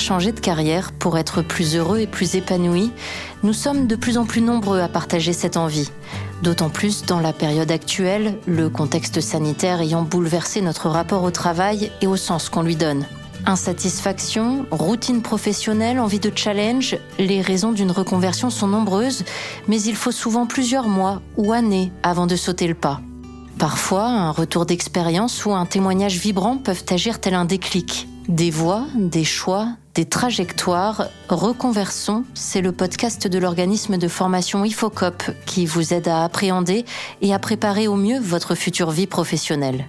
changer de carrière pour être plus heureux et plus épanoui, nous sommes de plus en plus nombreux à partager cette envie. D'autant plus dans la période actuelle, le contexte sanitaire ayant bouleversé notre rapport au travail et au sens qu'on lui donne. Insatisfaction, routine professionnelle, envie de challenge, les raisons d'une reconversion sont nombreuses, mais il faut souvent plusieurs mois ou années avant de sauter le pas. Parfois, un retour d'expérience ou un témoignage vibrant peuvent agir tel un déclic. Des voix, des choix, des trajectoires, Reconversons, c'est le podcast de l'organisme de formation IFOCOP qui vous aide à appréhender et à préparer au mieux votre future vie professionnelle.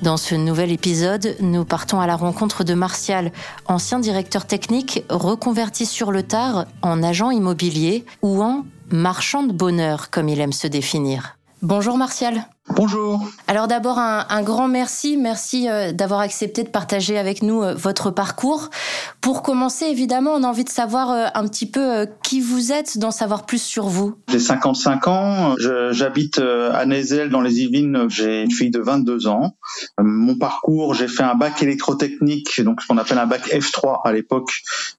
Dans ce nouvel épisode, nous partons à la rencontre de Martial, ancien directeur technique reconverti sur le tard en agent immobilier ou en marchand de bonheur, comme il aime se définir. Bonjour Martial. Bonjour. Alors d'abord un, grand merci, merci euh, d'avoir accepté de partager avec nous euh, votre parcours. Pour commencer, évidemment, on a envie de savoir euh, un petit peu qui vous êtes, d'en savoir plus sur vous. J'ai 55 ans, j'habite à Nézel dans les Yvelines, j'ai une fille de 22 ans. Mon parcours, j'ai fait un bac électrotechnique, donc ce qu'on appelle un bac F3 à l'époque,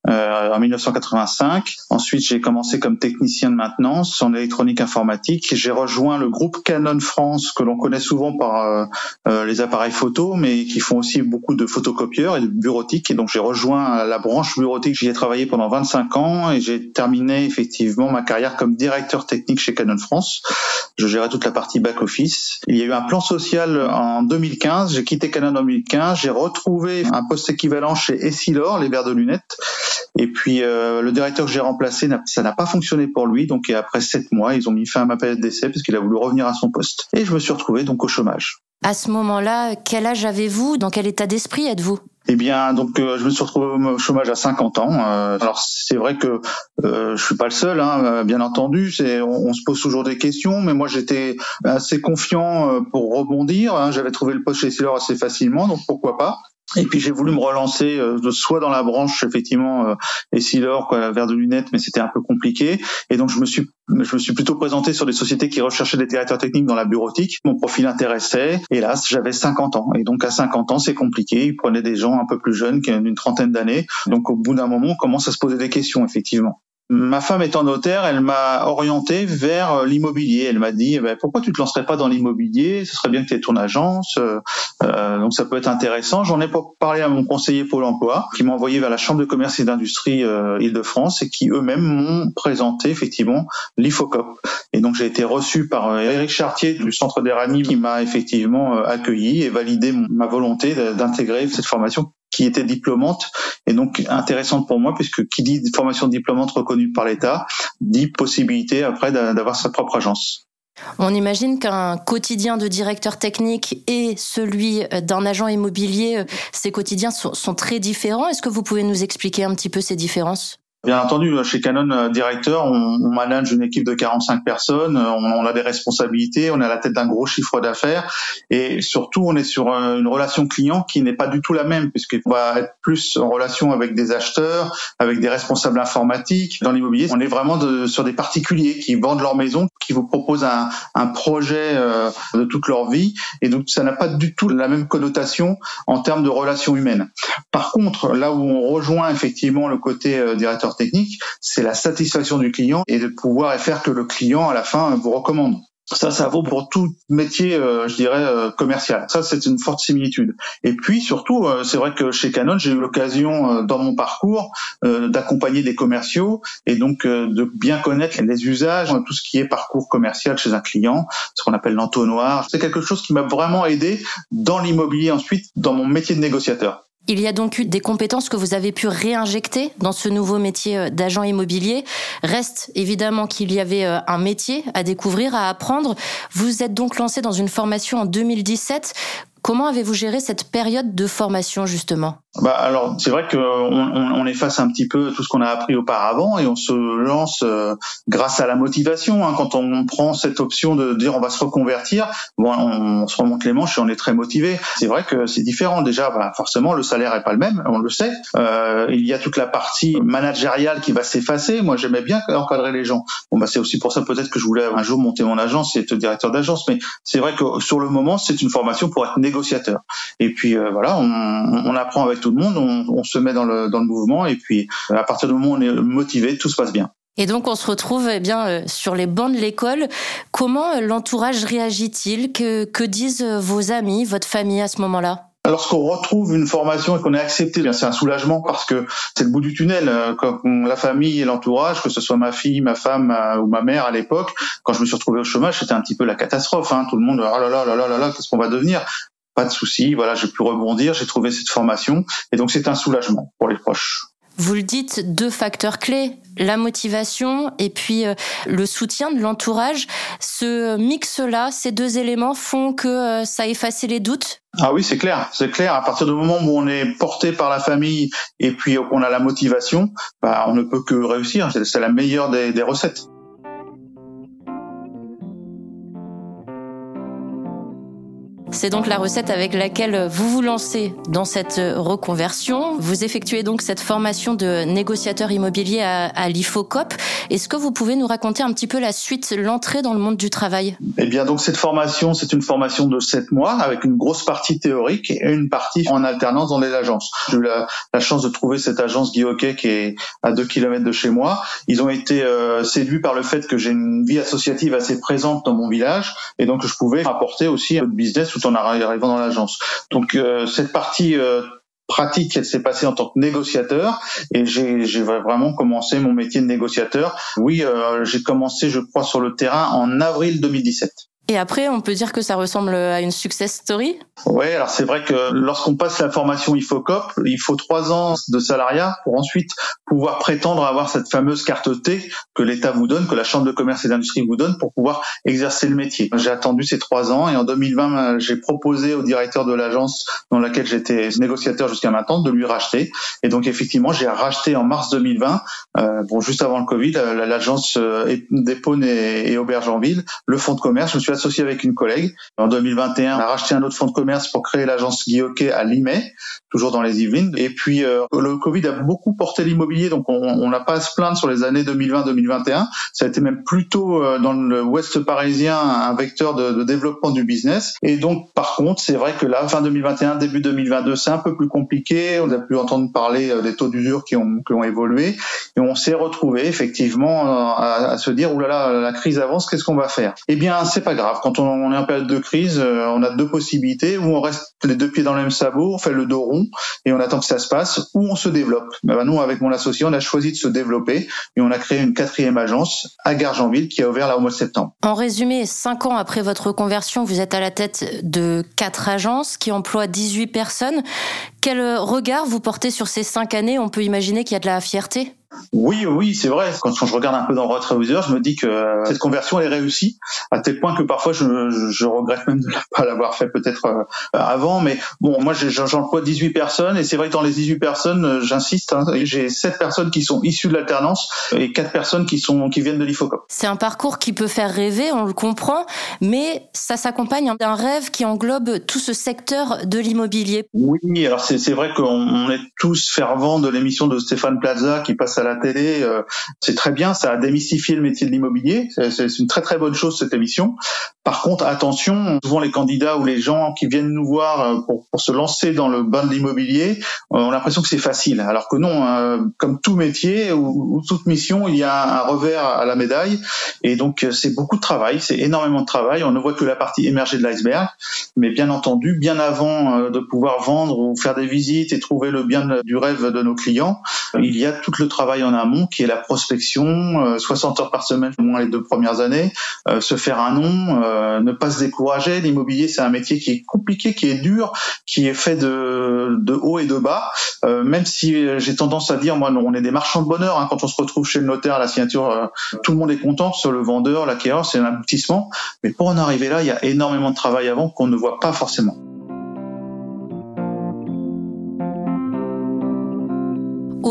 en 1985. Ensuite, j'ai commencé comme technicien de maintenance en électronique informatique. J'ai rejoint le groupe Canon France que l'on connaît souvent par euh, euh, les appareils photo, mais qui font aussi beaucoup de photocopieurs et de bureautique. Et donc j'ai rejoint la branche bureautique. J'y ai travaillé pendant 25 ans et j'ai terminé effectivement ma carrière comme directeur technique chez Canon France. Je gérais toute la partie back office. Il y a eu un plan social en 2015. J'ai quitté Canon en 2015. J'ai retrouvé un poste équivalent chez Essilor, les verres de lunettes. Et puis euh, le directeur que j'ai remplacé, ça n'a pas fonctionné pour lui. Donc après sept mois, ils ont mis fin à ma période d'essai parce qu'il a voulu revenir à son poste. Et je me suis retrouvé donc au chômage. À ce moment-là, quel âge avez-vous? Dans quel état d'esprit êtes-vous? Eh bien, donc euh, je me suis retrouvé au chômage à 50 ans. Euh, alors c'est vrai que euh, je suis pas le seul, hein, bien entendu. C'est on, se pose toujours des questions, mais moi j'étais assez confiant pour rebondir. Hein. J'avais trouvé le poste chez Sailor assez facilement, donc pourquoi pas. Et puis j'ai voulu me relancer euh, soit dans la branche effectivement euh, Essilor, quoi, verre de lunettes, mais c'était un peu compliqué. Et donc je me suis je me suis plutôt présenté sur des sociétés qui recherchaient des directeurs techniques dans la bureautique. Mon profil intéressait. Hélas, j'avais 50 ans. Et donc à 50 ans, c'est compliqué. Ils prenaient des gens un peu plus jeunes, d'une trentaine d'années. Donc au bout d'un moment, on commence à se poser des questions, effectivement. Ma femme étant notaire, elle m'a orienté vers euh, l'immobilier. Elle m'a dit eh ben, pourquoi tu te lancerais pas dans l'immobilier? Ce serait bien que tu aies ton agence. Euh, euh, donc ça peut être intéressant. J'en ai parlé à mon conseiller Pôle Emploi, qui m'a envoyé vers la Chambre de commerce et d'industrie Île-de-France et qui eux-mêmes m'ont présenté effectivement l'IFOCOP. Et donc j'ai été reçu par Éric Chartier du Centre d'Eranie qui m'a effectivement accueilli et validé ma volonté d'intégrer cette formation qui était diplômante et donc intéressante pour moi puisque qui dit formation diplômante reconnue par l'État dit possibilité après d'avoir sa propre agence. On imagine qu'un quotidien de directeur technique et celui d'un agent immobilier, ces quotidiens sont, sont très différents. Est-ce que vous pouvez nous expliquer un petit peu ces différences? Bien entendu, chez Canon euh, Directeur, on, on, manage une équipe de 45 personnes, euh, on, on a des responsabilités, on est à la tête d'un gros chiffre d'affaires et surtout on est sur euh, une relation client qui n'est pas du tout la même puisqu'on va être plus en relation avec des acheteurs, avec des responsables informatiques. Dans l'immobilier, on est vraiment de, sur des particuliers qui vendent leur maison, qui vous proposent un, un projet de toute leur vie et donc ça n'a pas du tout la même connotation en termes de relations humaines. Par contre, là où on rejoint effectivement le côté directeur technique, c'est la satisfaction du client et de pouvoir faire que le client à la fin vous recommande. Ça, ça vaut pour tout métier, euh, je dirais, euh, commercial. Ça, c'est une forte similitude. Et puis, surtout, euh, c'est vrai que chez Canon, j'ai eu l'occasion, dans mon parcours, d'accompagner des commerciaux et donc de bien connaître les usages, tout ce qui est parcours commercial chez un client, ce qu'on appelle l'entonnoir. C'est quelque chose qui m'a vraiment aidé dans l'immobilier ensuite, dans mon métier de négociateur. Il y a donc eu des compétences que vous avez pu réinjecter dans ce nouveau métier euh, d'agent immobilier. Reste évidemment qu'il y avait euh, un métier à découvrir, à apprendre. Vous êtes donc lancé dans une formation en 2017. Comment avez-vous géré cette période de formation justement? Bah alors c'est vrai qu'on on, on, efface un petit peu tout ce qu'on a appris auparavant et on se lance euh, grâce à la motivation. Hein, quand on prend cette option de dire on va se reconvertir, bon, on, se remonte les manches et on est très motivé. C'est vrai que c'est différent. Déjà, bah, forcément le salaire est pas le même, on le sait. Euh, il y a toute la partie managériale qui va s'effacer. Moi j'aimais bien encadrer les gens. Bon bah c'est aussi pour ça peut-être que je voulais un jour monter mon agence et être directeur d'agence. Mais c'est vrai que sur le moment c'est une formation pour être négociateur. Et puis euh, voilà, on, on apprend avec tout le monde, on, on se met dans le, dans le mouvement et puis à partir du moment où on est motivé, tout se passe bien. Et donc on se retrouve eh bien euh, sur les bancs de l'école. Comment euh, l'entourage réagit-il? Que, que disent euh, vos amis, votre famille à ce moment-là? Lorsqu'on retrouve une formation et qu'on est accepté, c'est un soulagement parce que c'est le bout du tunnel. Quand la famille et l'entourage, que ce soit ma fille, ma femme ou ma mère à l'époque, quand je me suis retrouvé au chômage, c'était un petit peu la catastrophe. Hein. Tout le monde, oh là là là là là là, qu'est-ce qu'on va devenir? Pas de souci, voilà, j'ai pu rebondir, j'ai trouvé cette formation, et donc c'est un soulagement pour les proches. Vous le dites, deux facteurs clés, la motivation et puis euh, le soutien de l'entourage. Ce mix-là, ces deux éléments font que euh, ça efface les doutes? Ah oui, c'est clair, c'est clair. À partir du moment où on est porté par la famille et puis qu'on a la motivation, bah, on ne peut que réussir. C'est la meilleure des recettes. C'est donc la recette avec laquelle vous vous lancez dans cette reconversion. Vous effectuez donc cette formation de négociateur immobilier à, à l'IFOCOP. Est-ce que vous pouvez nous raconter un petit peu la suite, l'entrée dans le monde du travail? Eh bien, donc cette formation, c'est une formation de sept mois avec une grosse partie théorique et une partie en alternance dans les agences. J'ai eu la, chance de trouver cette agence Guy Hockey qui est à deux kilomètres de chez moi. Ils ont été euh, séduits par le fait que j'ai une vie associative assez présente dans mon village et donc je pouvais apporter aussi un peu de business tout en arrivant dans l'agence. Donc euh, cette partie euh, pratique, elle s'est passée en tant que négociateur et j'ai vraiment commencé mon métier de négociateur. Oui, euh, j'ai commencé, je crois, sur le terrain en avril 2017. Et après, on peut dire que ça ressemble à une success story? Oui, alors c'est vrai que lorsqu'on passe la formation IFOCOP, il faut trois ans de salariat pour ensuite pouvoir prétendre avoir cette fameuse carte T que l'État vous donne, que la Chambre de commerce et d'industrie vous donne pour pouvoir exercer le métier. J'ai attendu ces trois ans et en 2020, j'ai proposé au directeur de l'agence dans laquelle j'étais négociateur jusqu'à maintenant de lui racheter. Et donc effectivement, j'ai racheté en mars 2020, euh, bon juste avant le Covid, l'agence euh, d'Épône et, et Aubergenville, le fonds de commerce. Associé avec une collègue. En 2021, on a racheté un autre fonds de commerce pour créer l'agence Guilloquet à Limay, toujours dans les Yvelines. Et puis, euh, le Covid a beaucoup porté l'immobilier, donc on n'a pas à se plaindre sur les années 2020-2021. Ça a été même plutôt euh, dans le ouest parisien un vecteur de, développement du business. Et donc, par contre, c'est vrai que là, fin 2021, début 2022, c'est un peu plus compliqué. On a pu entendre parler euh, des taux d'usure qui ont, qui ont évolué. Et on s'est retrouvé effectivement à, à se dire, oulala, la crise avance, qu'est-ce qu'on va faire? Eh bien, c'est pas grave quand on, est en période de crise, euh, on a deux possibilités. Ou on reste les deux pieds dans le même sabot, on fait le dos rond et on attend que ça se passe, ou on se développe. Ben, nous, avec mon associé, on a choisi de se développer et on a créé une quatrième agence à Gargenville qui a ouvert là au mois de septembre. En résumé, cinq ans après votre conversion, vous êtes à la tête de quatre agences qui emploient 18 personnes. Quel regard vous portez sur ces cinq années? On peut imaginer qu'il y a de la fierté? Oui, oui, c'est vrai. Quand, je regarde un peu dans réviseur, je me dis que euh, cette conversion est réussie, à tel point que parfois je, je, regrette même de ne pas l'avoir fait peut-être euh, avant. Mais bon, moi j'emploie 18 personnes et c'est vrai que dans les 18 personnes, euh, j'insiste, hein, j'ai 7 personnes qui sont issues de l'alternance et 4 personnes qui sont qui viennent de l'IFOCOP. C'est un parcours qui peut faire rêver, on le comprend, mais ça s'accompagne d'un rêve qui englobe tout ce secteur de l'immobilier. Oui, alors c'est vrai qu'on est tous fervents de l'émission de Stéphane Plaza qui passe à la télé, euh, c'est très bien, ça a démystifié le métier de l'immobilier, c'est une très très bonne chose cette émission. Par contre, attention, souvent les candidats ou les gens qui viennent nous voir euh, pour, se lancer dans le bain de l'immobilier euh, ont l'impression que c'est facile, alors que non, comme tout métier ou, toute mission, il y a un revers à la médaille, et donc c'est beaucoup de travail, c'est énormément de travail. On ne voit que la partie émergée de l'iceberg, mais bien entendu, bien avant de pouvoir vendre ou faire des visites et trouver le bien du rêve de nos clients, il y a tout le travail travail en amont qui est la prospection, 60 euh, heures par semaine au moins les deux premières années, euh, se faire un nom, euh, ne pas se décourager. L'immobilier c'est un métier qui est compliqué, qui est dur, qui est fait de, de haut et de bas. même si j'ai tendance à dire, moi, on est des marchands de bonheur. Hein, quand on se retrouve chez le notaire à la signature, tout le monde est content. Sur le vendeur, l'acquéreur, c'est un aboutissement. Mais pour en arriver là, il y a énormément de travail avant qu'on ne voit pas forcément.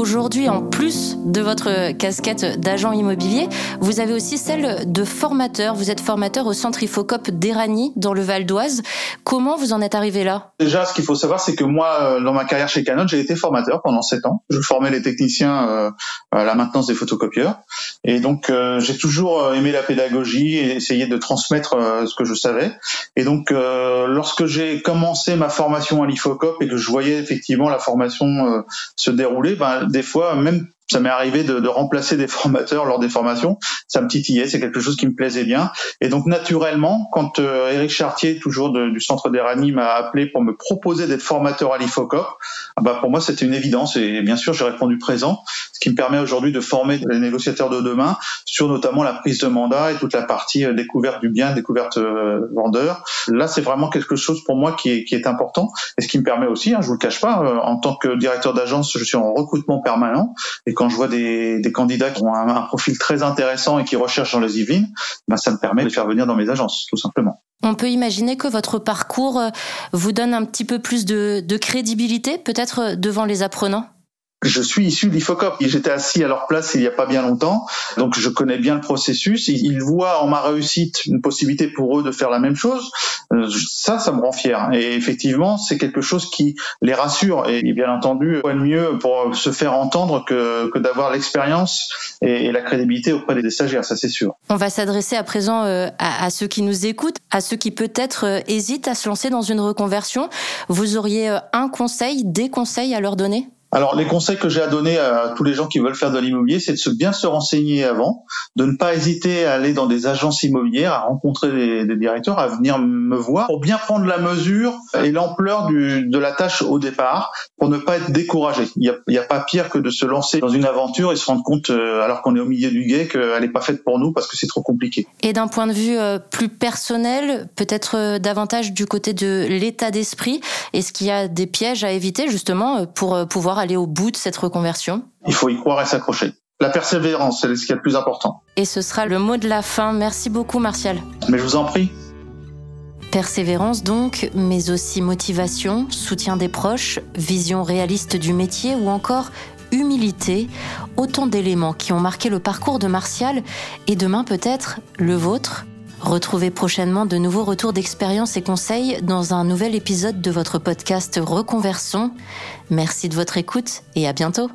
Aujourd'hui, en plus de votre casquette d'agent immobilier, vous avez aussi celle de formateur. Vous êtes formateur au centre Ifocop d'Erani, dans le Val d'Oise. Comment vous en êtes arrivé là? Déjà, ce qu'il faut savoir, c'est que moi, euh, dans ma carrière chez Canon, j'ai été formateur pendant sept ans. Je formais les techniciens euh, à la maintenance des photocopieurs. Et donc, euh, j'ai toujours aimé la pédagogie et essayé de transmettre ce que je savais. Et donc, lorsque j'ai commencé ma formation à l'Ifocop et que je voyais effectivement la formation se dérouler, ben, des fois, même ça m'est arrivé de, de, remplacer des formateurs lors des formations. Ça me titillait, c'est quelque chose qui me plaisait bien. Et donc naturellement, quand euh, Eric Chartier, toujours du centre d'Erani, m'a appelé pour me proposer d'être formateur à l'Ifocop, ah bah pour moi c'était une évidence. Et bien sûr, j'ai répondu présent, ce qui me permet aujourd'hui de former les négociateurs de demain sur notamment la prise de mandat et toute la partie euh, découverte du bien, découverte euh, vendeur. Là, c'est vraiment quelque chose pour moi qui est, qui est important et ce qui me permet aussi, hein, je vous le cache pas, euh, en tant que directeur d'agence, je suis en recrutement permanent quand je vois des, candidats qui ont un, profil très intéressant et qui recherchent dans les Yvelines, ben ça me permet de les faire venir dans mes agences, tout simplement. On peut imaginer que votre parcours euh, vous donne un petit peu plus de, de crédibilité, peut-être euh, devant les apprenants? Je suis issu de l'IFOCOP. J'étais assis à leur place il n'y a pas bien longtemps, donc je connais bien le processus. Ils voient en ma réussite une possibilité pour eux de faire la même chose. Euh, ça, ça me rend fier. Et effectivement, c'est quelque chose qui les rassure. Et bien entendu, quoi de mieux pour se faire entendre que, d'avoir l'expérience et, la crédibilité auprès des stagiaires, ça c'est sûr. On va s'adresser à présent euh, à, ceux qui nous écoutent, à ceux qui peut-être euh, hésitent à se lancer dans une reconversion. Vous auriez un conseil, des conseils à leur donner? Alors les conseils que j'ai à donner à tous les gens qui veulent faire de l'immobilier, c'est de bien se renseigner avant, de ne pas hésiter à aller dans des agences immobilières, à rencontrer des, directeurs, à venir me voir pour bien prendre la mesure et l'ampleur de la tâche au départ, pour ne pas être découragé. Il n'y a, pas pire que de se lancer dans une aventure et se rendre compte, euh, alors qu'on est au milieu du guet, qu'elle n'est pas faite pour nous parce que c'est trop compliqué. Et d'un point de vue euh, plus personnel, peut-être euh, davantage du côté de l'état d'esprit, est-ce qu'il y a des pièges à éviter justement pour pouvoir aller au bout de cette reconversion? Il faut y croire et s'accrocher. La persévérance, c'est ce qui est le plus important. Et ce sera le mot de la fin. Merci beaucoup, Martial. Mais je vous en prie. Persévérance donc, mais aussi motivation, soutien des proches, vision réaliste du métier ou encore humilité, autant d'éléments qui ont marqué le parcours de Martial et demain peut-être le vôtre. Retrouvez prochainement de nouveaux retours d'expérience et conseils dans un nouvel épisode de votre podcast Reconversion. Merci de votre écoute et à bientôt.